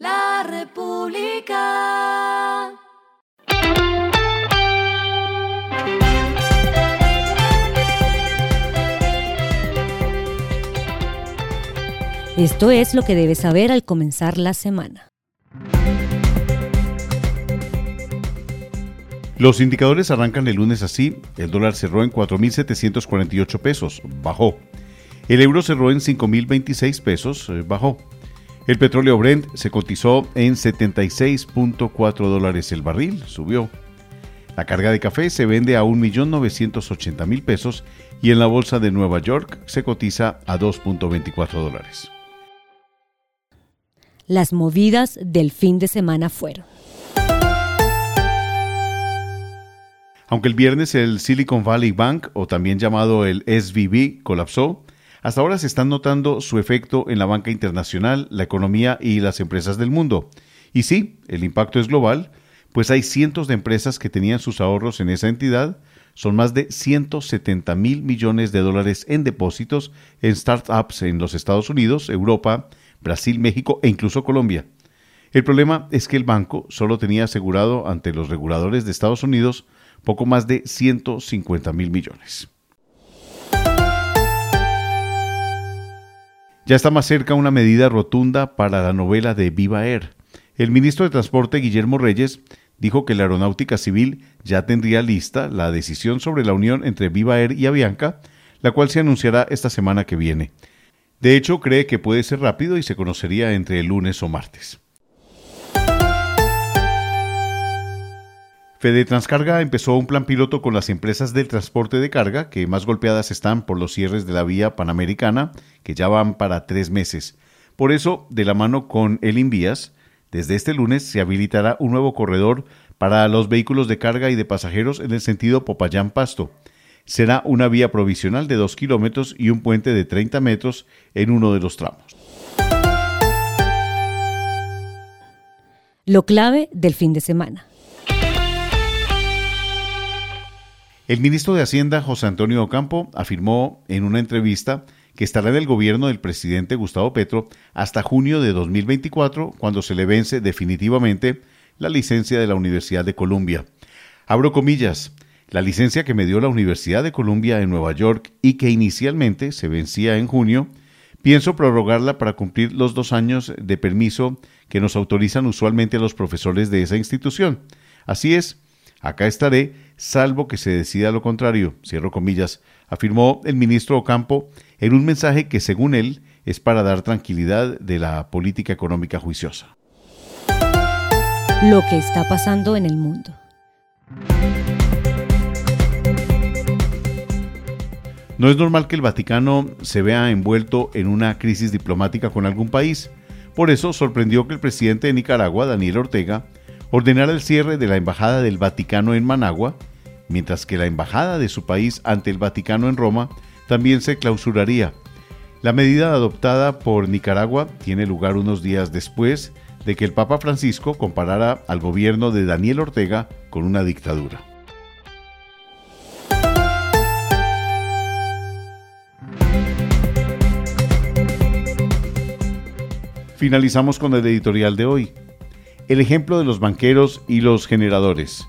La República. Esto es lo que debes saber al comenzar la semana. Los indicadores arrancan el lunes así. El dólar cerró en 4.748 pesos, bajó. El euro cerró en 5.026 pesos, eh, bajó. El petróleo Brent se cotizó en 76.4 dólares el barril, subió. La carga de café se vende a 1.980.000 pesos y en la bolsa de Nueva York se cotiza a 2.24 dólares. Las movidas del fin de semana fueron. Aunque el viernes el Silicon Valley Bank, o también llamado el SVB, colapsó, hasta ahora se están notando su efecto en la banca internacional, la economía y las empresas del mundo. Y sí, el impacto es global, pues hay cientos de empresas que tenían sus ahorros en esa entidad, son más de 170 mil millones de dólares en depósitos en startups en los Estados Unidos, Europa, Brasil, México e incluso Colombia. El problema es que el banco solo tenía asegurado ante los reguladores de Estados Unidos poco más de 150 mil millones. Ya está más cerca una medida rotunda para la novela de Viva Air. El ministro de Transporte, Guillermo Reyes, dijo que la aeronáutica civil ya tendría lista la decisión sobre la unión entre Viva Air y Avianca, la cual se anunciará esta semana que viene. De hecho, cree que puede ser rápido y se conocería entre el lunes o martes. Fede Transcarga empezó un plan piloto con las empresas del transporte de carga que más golpeadas están por los cierres de la vía panamericana, que ya van para tres meses. Por eso, de la mano con el Invías, desde este lunes se habilitará un nuevo corredor para los vehículos de carga y de pasajeros en el sentido Popayán-Pasto. Será una vía provisional de 2 kilómetros y un puente de 30 metros en uno de los tramos. Lo clave del fin de semana. El ministro de Hacienda, José Antonio Ocampo, afirmó en una entrevista que estará en el gobierno del presidente Gustavo Petro hasta junio de 2024, cuando se le vence definitivamente la licencia de la Universidad de Columbia. Abro comillas, la licencia que me dio la Universidad de Columbia en Nueva York y que inicialmente se vencía en junio, pienso prorrogarla para cumplir los dos años de permiso que nos autorizan usualmente los profesores de esa institución. Así es, Acá estaré, salvo que se decida lo contrario, cierro comillas, afirmó el ministro Ocampo en un mensaje que, según él, es para dar tranquilidad de la política económica juiciosa. Lo que está pasando en el mundo. No es normal que el Vaticano se vea envuelto en una crisis diplomática con algún país. Por eso sorprendió que el presidente de Nicaragua, Daniel Ortega, ordenara el cierre de la Embajada del Vaticano en Managua, mientras que la Embajada de su país ante el Vaticano en Roma también se clausuraría. La medida adoptada por Nicaragua tiene lugar unos días después de que el Papa Francisco comparara al gobierno de Daniel Ortega con una dictadura. Finalizamos con el editorial de hoy el ejemplo de los banqueros y los generadores,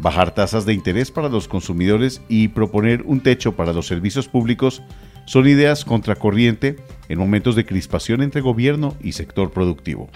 bajar tasas de interés para los consumidores y proponer un techo para los servicios públicos son ideas contracorriente en momentos de crispación entre gobierno y sector productivo.